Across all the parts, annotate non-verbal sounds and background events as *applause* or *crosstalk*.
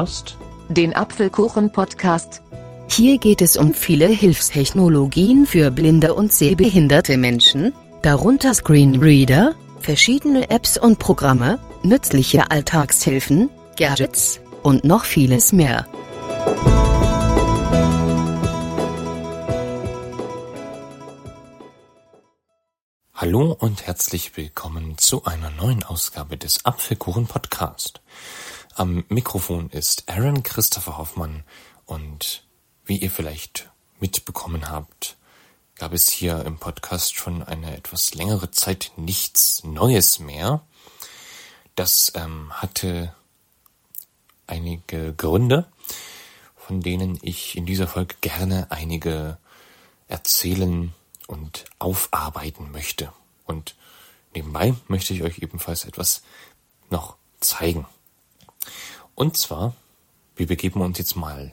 hörst den Apfelkuchen-Podcast. Hier geht es um viele Hilfstechnologien für blinde und sehbehinderte Menschen, darunter Screenreader, verschiedene Apps und Programme, nützliche Alltagshilfen, Gadgets und noch vieles mehr. Hallo und herzlich willkommen zu einer neuen Ausgabe des Apfelkuchen Podcast. Am Mikrofon ist Aaron Christopher Hoffmann und wie ihr vielleicht mitbekommen habt, gab es hier im Podcast schon eine etwas längere Zeit nichts Neues mehr. Das ähm, hatte einige Gründe, von denen ich in dieser Folge gerne einige erzählen und aufarbeiten möchte. Und nebenbei möchte ich euch ebenfalls etwas noch zeigen. Und zwar, wir begeben uns jetzt mal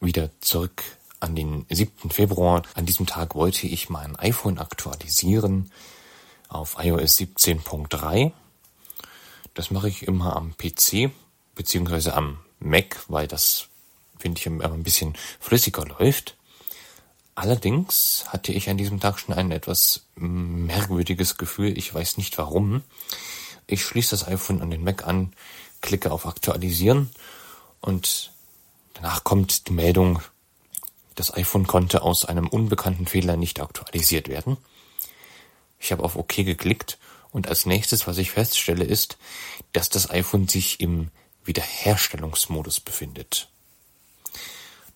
wieder zurück an den 7. Februar. An diesem Tag wollte ich mein iPhone aktualisieren auf iOS 17.3. Das mache ich immer am PC beziehungsweise am Mac, weil das finde ich immer ein bisschen flüssiger läuft. Allerdings hatte ich an diesem Tag schon ein etwas merkwürdiges Gefühl. Ich weiß nicht warum. Ich schließe das iPhone an den Mac an, klicke auf Aktualisieren und danach kommt die Meldung, das iPhone konnte aus einem unbekannten Fehler nicht aktualisiert werden. Ich habe auf OK geklickt und als nächstes, was ich feststelle, ist, dass das iPhone sich im Wiederherstellungsmodus befindet.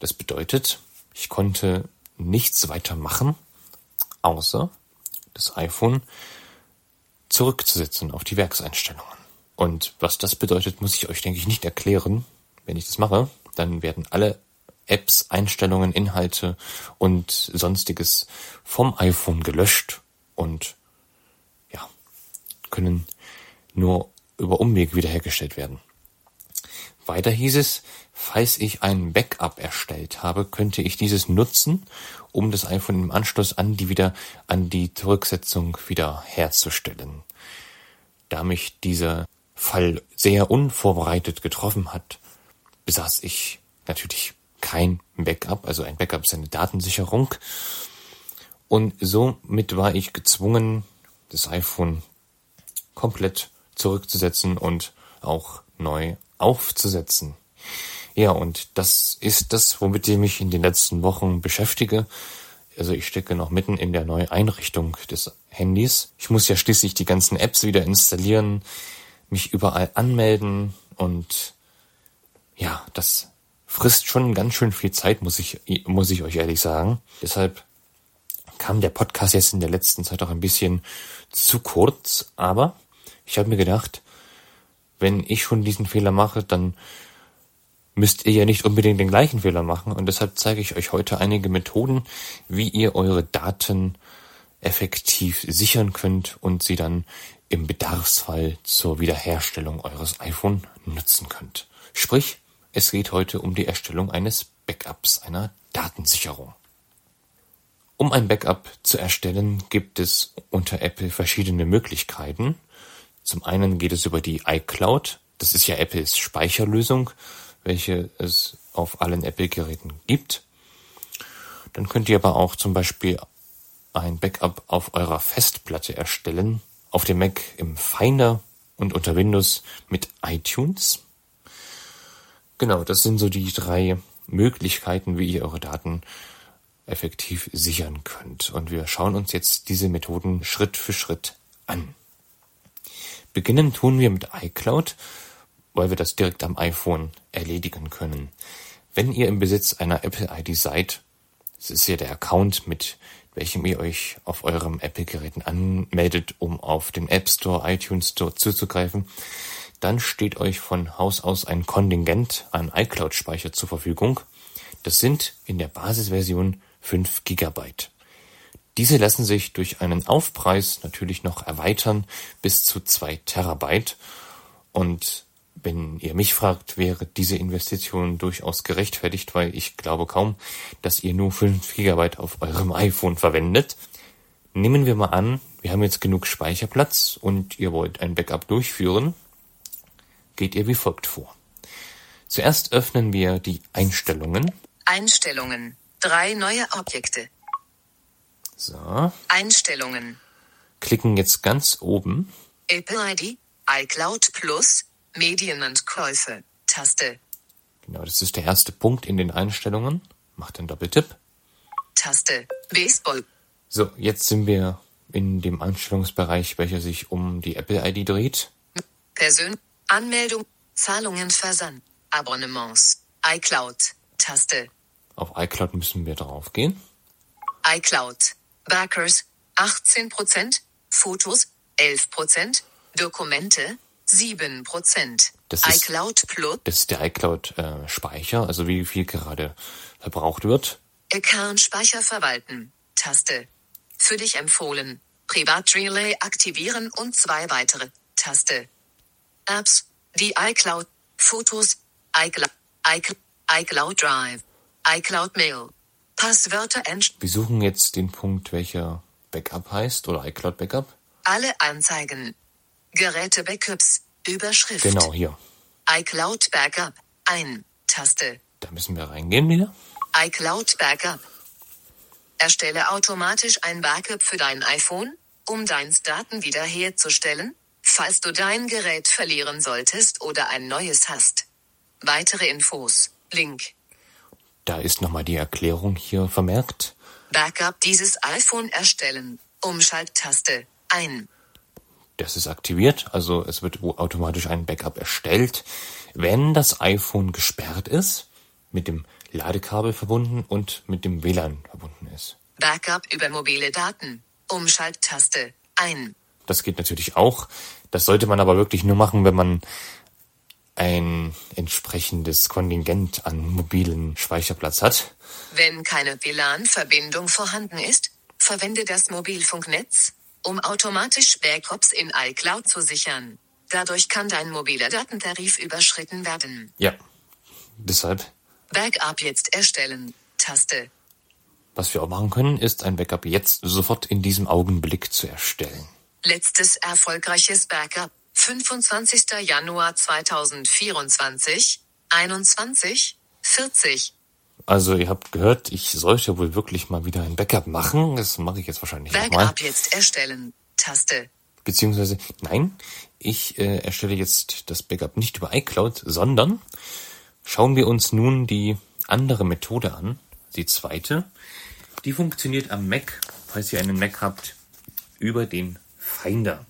Das bedeutet, ich konnte nichts weiter machen, außer das iPhone zurückzusetzen auf die Werkseinstellungen. Und was das bedeutet, muss ich euch, denke ich, nicht erklären. Wenn ich das mache, dann werden alle Apps, Einstellungen, Inhalte und sonstiges vom iPhone gelöscht und ja, können nur über Umweg wiederhergestellt werden. Weiter hieß es, falls ich ein Backup erstellt habe, könnte ich dieses nutzen, um das iPhone im Anschluss an die wieder an die Zurücksetzung wieder herzustellen. Da mich dieser Fall sehr unvorbereitet getroffen hat, besaß ich natürlich kein Backup, also ein Backup ist eine Datensicherung. Und somit war ich gezwungen, das iPhone komplett zurückzusetzen und auch neu aufzusetzen. Ja, und das ist das, womit ich mich in den letzten Wochen beschäftige. Also ich stecke noch mitten in der Neueinrichtung des Handys. Ich muss ja schließlich die ganzen Apps wieder installieren, mich überall anmelden und ja, das frisst schon ganz schön viel Zeit, muss ich, muss ich euch ehrlich sagen. Deshalb kam der Podcast jetzt in der letzten Zeit auch ein bisschen zu kurz, aber ich habe mir gedacht, wenn ich schon diesen Fehler mache, dann müsst ihr ja nicht unbedingt den gleichen Fehler machen. Und deshalb zeige ich euch heute einige Methoden, wie ihr eure Daten effektiv sichern könnt und sie dann im Bedarfsfall zur Wiederherstellung eures iPhone nutzen könnt. Sprich, es geht heute um die Erstellung eines Backups, einer Datensicherung. Um ein Backup zu erstellen, gibt es unter Apple verschiedene Möglichkeiten. Zum einen geht es über die iCloud. Das ist ja Apples Speicherlösung, welche es auf allen Apple-Geräten gibt. Dann könnt ihr aber auch zum Beispiel ein Backup auf eurer Festplatte erstellen, auf dem Mac im Finder und unter Windows mit iTunes. Genau, das sind so die drei Möglichkeiten, wie ihr eure Daten effektiv sichern könnt. Und wir schauen uns jetzt diese Methoden Schritt für Schritt an. Beginnen tun wir mit iCloud, weil wir das direkt am iPhone erledigen können. Wenn ihr im Besitz einer Apple-ID seid, das ist ja der Account, mit welchem ihr euch auf eurem Apple-Geräten anmeldet, um auf den App Store, iTunes Store zuzugreifen, dann steht euch von Haus aus ein Kontingent an iCloud-Speicher zur Verfügung. Das sind in der Basisversion 5 Gigabyte. Diese lassen sich durch einen Aufpreis natürlich noch erweitern bis zu zwei Terabyte. Und wenn ihr mich fragt, wäre diese Investition durchaus gerechtfertigt, weil ich glaube kaum, dass ihr nur 5 Gigabyte auf eurem iPhone verwendet. Nehmen wir mal an, wir haben jetzt genug Speicherplatz und ihr wollt ein Backup durchführen. Geht ihr wie folgt vor. Zuerst öffnen wir die Einstellungen. Einstellungen. Drei neue Objekte. So, Einstellungen. klicken jetzt ganz oben. Apple ID. iCloud Plus. Medien und Käufe. Taste. Genau, das ist der erste Punkt in den Einstellungen. Macht den Doppeltipp. Taste. Baseball. So, jetzt sind wir in dem Einstellungsbereich, welcher sich um die Apple ID dreht. Persön. Anmeldung. Zahlungen Versand. Abonnements. iCloud. Taste. Auf iCloud müssen wir drauf gehen. iCloud. Backers 18%, Fotos 11%, Dokumente 7%. Das ist- iCloud Plus, Das ist der iCloud-Speicher, also wie viel gerade verbraucht wird. Account Speicher verwalten, Taste. Für dich empfohlen, Privat Relay aktivieren und zwei weitere, Taste. Apps, die iCloud, Fotos, iCloud, iCloud, iCloud Drive, iCloud Mail, Passwörter entsch Wir suchen jetzt den Punkt, welcher Backup heißt oder iCloud Backup. Alle Anzeigen. Geräte Backups. Überschrift. Genau, hier. iCloud Backup. Ein. Taste. Da müssen wir reingehen wieder. iCloud Backup. Erstelle automatisch ein Backup für dein iPhone, um deins Daten wiederherzustellen, falls du dein Gerät verlieren solltest oder ein neues hast. Weitere Infos. Link. Da ist nochmal die Erklärung hier vermerkt. Backup dieses iPhone erstellen. Umschalttaste. Ein. Das ist aktiviert, also es wird automatisch ein Backup erstellt, wenn das iPhone gesperrt ist, mit dem Ladekabel verbunden und mit dem WLAN verbunden ist. Backup über mobile Daten. Umschalttaste. Ein. Das geht natürlich auch. Das sollte man aber wirklich nur machen, wenn man ein entsprechendes Kontingent an mobilen Speicherplatz hat. Wenn keine WLAN-Verbindung vorhanden ist, verwende das Mobilfunknetz, um automatisch Backups in iCloud zu sichern. Dadurch kann dein mobiler Datentarif überschritten werden. Ja, deshalb, Backup jetzt erstellen. Taste. was wir auch machen können, ist ein Backup jetzt sofort in diesem Augenblick zu erstellen. Letztes erfolgreiches Backup. 25. Januar 2024. 21. 40. Also ihr habt gehört, ich sollte wohl wirklich mal wieder ein Backup machen. Das mache ich jetzt wahrscheinlich nochmal. Backup jetzt erstellen. Taste. Beziehungsweise, nein, ich äh, erstelle jetzt das Backup nicht über iCloud, sondern schauen wir uns nun die andere Methode an, die zweite. Die funktioniert am Mac, falls ihr einen Mac habt, über den Finder.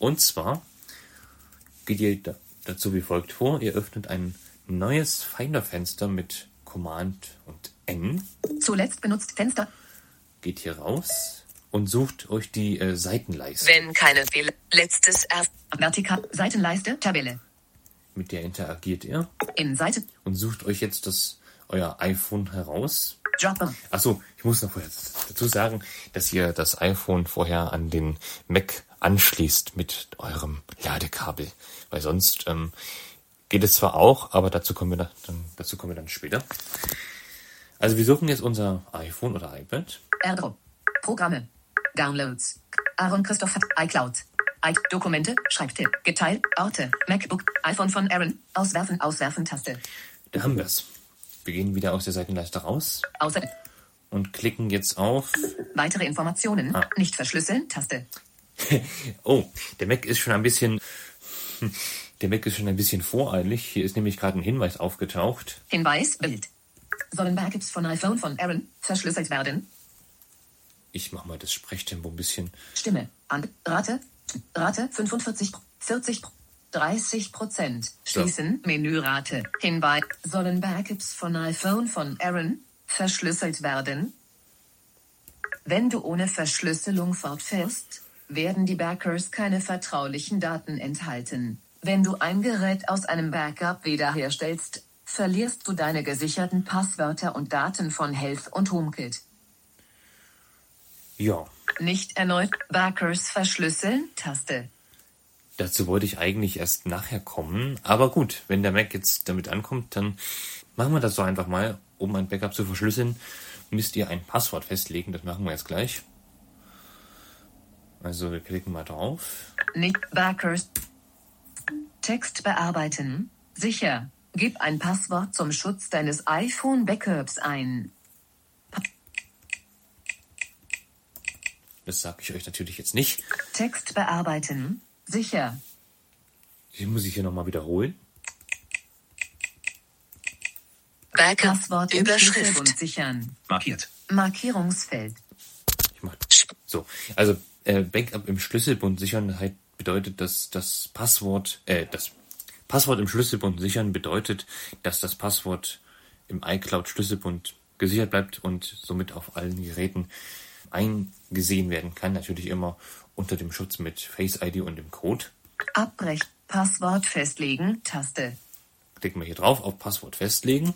Und zwar geht ihr da, dazu wie folgt vor. Ihr öffnet ein neues Finder-Fenster mit Command und N, Zuletzt benutzt Fenster. geht hier raus und sucht euch die äh, Seitenleiste. Wenn keine WLAN. Letztes Erf Vertikal. Seitenleiste. Tabelle. Mit der interagiert ihr In Seite. und sucht euch jetzt das euer iPhone heraus. Dropper. Achso, ich muss noch vorher dazu sagen, dass ihr das iPhone vorher an den Mac anschließt mit eurem Ladekabel, weil sonst ähm, geht es zwar auch, aber dazu kommen wir dann, dazu kommen wir dann später. Also wir suchen jetzt unser iPhone oder iPad. AirDrop. Programme. Downloads. Aaron Christoph. iCloud. I Dokumente. Schreibtipp. Geteilt. Orte. MacBook. iPhone von Aaron. Auswerfen. Auswerfen. Taste. Da haben wir es. Wir gehen wieder aus der Seitenleiste raus Außer. und klicken jetzt auf Weitere Informationen. Ah. Nicht verschlüsseln. Taste. *laughs* Oh, der Mac ist schon ein bisschen, der Mac ist schon ein bisschen voreilig. Hier ist nämlich gerade ein Hinweis aufgetaucht. Hinweis. Bild. Sollen Backups von iPhone von Aaron verschlüsselt werden? Ich mache mal das Sprechtempo ein bisschen. Stimme. An. Rate. Rate 45. 40. 30 Prozent. Schließen. Menürate. Hinweis. Sollen Backups von iPhone von Aaron verschlüsselt werden? Wenn du ohne Verschlüsselung fortfährst, werden die Backers keine vertraulichen Daten enthalten. Wenn du ein Gerät aus einem Backup wiederherstellst, verlierst du deine gesicherten Passwörter und Daten von Health und HomeKit. Ja, Nicht erneut Backers verschlüsseln? Taste. dazu wollte ich eigentlich erst nachher kommen. Aber gut, wenn der Mac jetzt damit ankommt, dann machen wir das so einfach mal. Um ein Backup zu verschlüsseln, müsst ihr ein Passwort festlegen. Das machen wir jetzt gleich. Also wir klicken mal drauf. Nicht Backers. Text bearbeiten. Sicher. Gib ein Passwort zum Schutz deines iPhone-Backups ein. Das sage ich euch natürlich jetzt nicht. Text bearbeiten. Sicher. Die muss ich hier nochmal wiederholen. Backup. Passwort im Schlüsselbund Überschrift. sichern. Markiert. Markierungsfeld. Ich mach so. Also äh, Backup im Schlüsselbund sichern halt bedeutet, dass das Passwort, äh, das Passwort im Schlüsselbund sichern bedeutet, dass das Passwort im iCloud Schlüsselbund gesichert bleibt und somit auf allen Geräten eingesehen werden kann. Natürlich immer unter dem Schutz mit Face ID und dem Code. Abbrech. Passwort festlegen. Taste. Klicken wir hier drauf auf Passwort festlegen.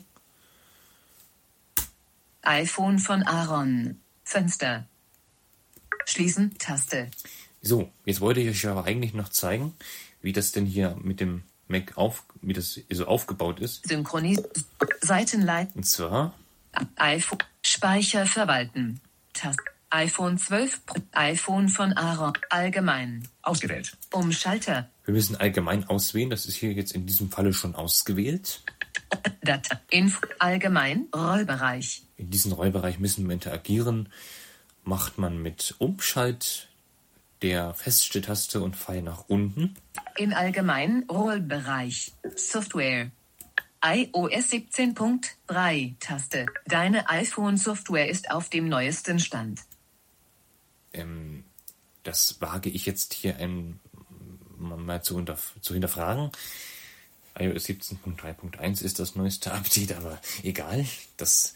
iPhone von Aaron. Fenster. Schließen. Taste. So, jetzt wollte ich euch aber eigentlich noch zeigen, wie das denn hier mit dem Mac auf, wie das so aufgebaut ist. Synchronis. Seitenleit. Und zwar iPhone. Speicher verwalten. Taste. iPhone 12 Pro. iPhone von Aaron. Allgemein. Ausgewählt. Umschalter. Wir müssen allgemein auswählen. Das ist hier jetzt in diesem Falle schon ausgewählt. Data. Info. Allgemein. Rollbereich. In diesem Rollbereich müssen wir interagieren. Macht man mit Umschalt der Feststelltaste und Pfeil nach unten. In allgemein Rollbereich. Software. iOS 17.3 Taste. Deine iPhone-Software ist auf dem neuesten Stand. Ähm, das wage ich jetzt hier ein, mal zu, unter, zu hinterfragen. iOS 17.3.1 ist das neueste *laughs* Update, aber egal. Das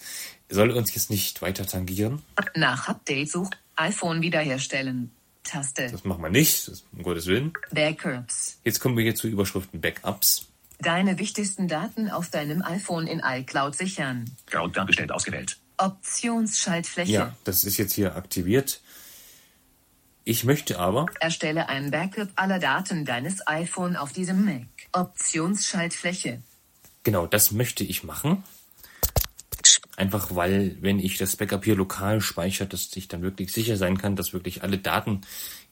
soll uns jetzt nicht weiter tangieren. Nach Update such iPhone wiederherstellen. Taste. Das machen wir nicht, das, um Gottes Willen. Backups. Jetzt kommen wir hier zu Überschriften Backups. Deine wichtigsten Daten auf deinem iPhone in iCloud sichern. Grau dargestellt ausgewählt. Optionsschaltfläche. Ja, das ist jetzt hier aktiviert. Ich möchte aber, Erstelle ein Backup aller Daten deines iPhone auf diesem Mac. Optionsschaltfläche. genau, das möchte ich machen. Einfach weil, wenn ich das Backup hier lokal speichere, dass ich dann wirklich sicher sein kann, dass wirklich alle Daten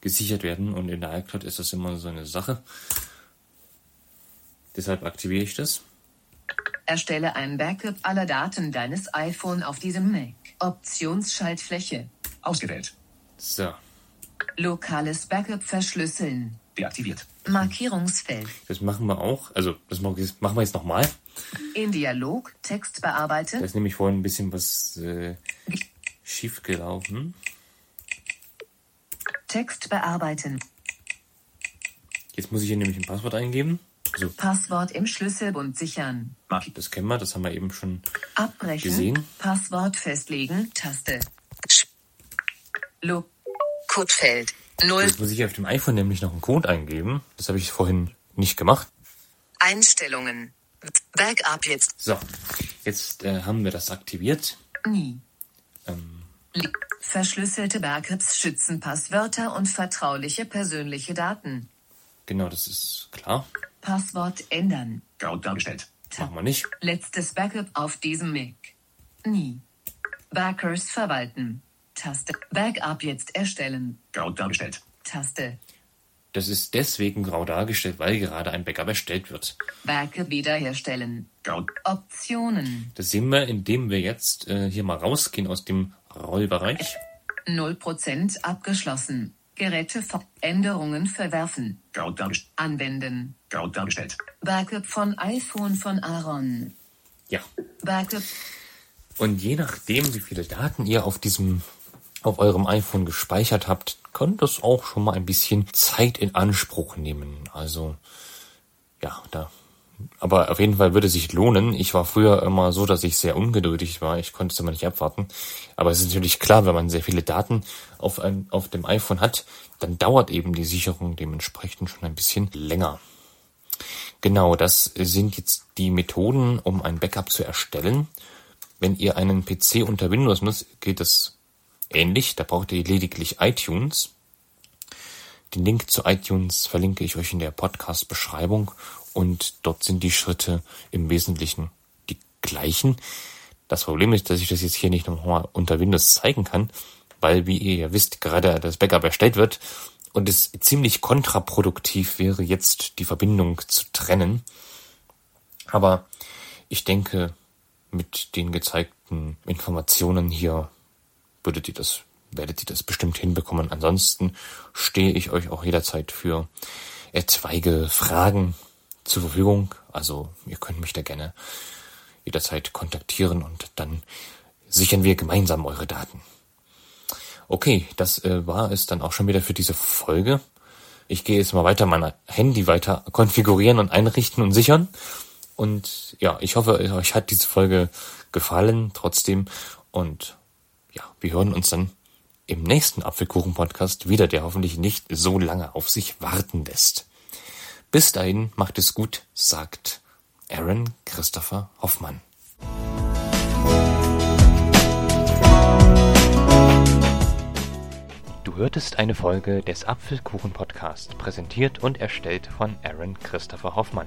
gesichert werden. Und in der iCloud ist das immer so eine Sache. Deshalb aktiviere ich das. Erstelle ein Backup aller Daten deines iPhone auf diesem Mac. Optionsschaltfläche. Ausgewählt. So, Lokales Backup verschlüsseln. Deaktiviert. Markierungsfeld. das machen wir auch. Also, das machen wir jetzt- nochmal. In Dialog Text Da bearbeiten. ist nämlich vorhin ein bisschen was äh, schief gelaufen. Text bearbeiten. Jetzt muss ich hier nämlich ein Passwort eingeben. Also, Passwort im Schlüsselbund sichern. Markiert. das kennen wir, das haben wir eben schon Abbrechen. Gesehen. Passwort festlegen. Taste. Lo Codefeld. 0. Jetzt muss ich auf dem iPhone nämlich noch einen Code eingeben. Das habe ich vorhin nicht gemacht. Einstellungen. Backup jetzt. So, jetzt äh, haben wir das aktiviert. nie. Ähm, Verschlüsselte Backups schützen Passwörter und vertrauliche persönliche Daten. genau, das ist klar. Passwort ändern. Grau dargestellt. Machen wir nicht. Letztes Backup auf diesem Mac. Nie. Backers verwalten. Taste. Backup jetzt erstellen. Grau dargestellt. Taste. Das ist deswegen grau dargestellt, weil gerade ein Backup erstellt wird. Backup wiederherstellen. Grau. Optionen. Das sehen wir, indem wir jetzt äh, hier mal rausgehen aus dem Rollbereich. 0% abgeschlossen. Geräte Änderungen verwerfen. Grau dargestellt. Anwenden. Grau dargestellt. Backup von iPhone von Aaron. Ja. Backup. Und je nachdem, wie viele Daten ihr auf diesem, auf eurem iPhone gespeichert habt, kann das auch schon mal ein bisschen Zeit in Anspruch nehmen. Also, ja, da. Aber auf jeden Fall würde sich lohnen. Ich war früher immer so, dass ich sehr ungeduldig war. Ich konnte es immer nicht abwarten. Aber es ist natürlich klar, wenn man sehr viele Daten auf, ein, auf dem iPhone hat, dann dauert eben die Sicherung dementsprechend schon ein bisschen länger. Genau, das sind jetzt die Methoden, um ein Backup zu erstellen. Wenn ihr einen PC unter Windows nutzt, geht das ähnlich. Da braucht ihr lediglich iTunes. Den Link zu iTunes verlinke ich euch in der Podcast-Beschreibung und dort sind die Schritte im Wesentlichen die gleichen. Das Problem ist, dass ich das jetzt hier nicht nochmal unter Windows zeigen kann, weil, wie ihr ja wisst, gerade das Backup erstellt wird und es ziemlich kontraproduktiv wäre, jetzt die Verbindung zu trennen. Aber Ich denke, mit den gezeigten Informationen hier würdet ihr das, werdet ihr das bestimmt hinbekommen. Ansonsten stehe ich euch auch jederzeit für etwaige Fragen zur Verfügung. Also ihr könnt mich da gerne jederzeit kontaktieren und dann sichern wir gemeinsam eure Daten. Okay, das äh, war es dann auch schon wieder für diese Folge. Ich gehe jetzt mal weiter mein Handy weiter konfigurieren und einrichten und sichern. Und ja, ich hoffe, euch hat diese Folge gefallen trotzdem. Und ja, wir hören uns dann im nächsten Apfelkuchen-Podcast wieder, der hoffentlich nicht so lange auf sich warten lässt. Bis dahin, macht es gut, sagt Aaron Christopher Hoffmann. Du hörtest eine Folge des Apfelkuchen Podcast, präsentiert und erstellt von Aaron Christopher Hoffmann.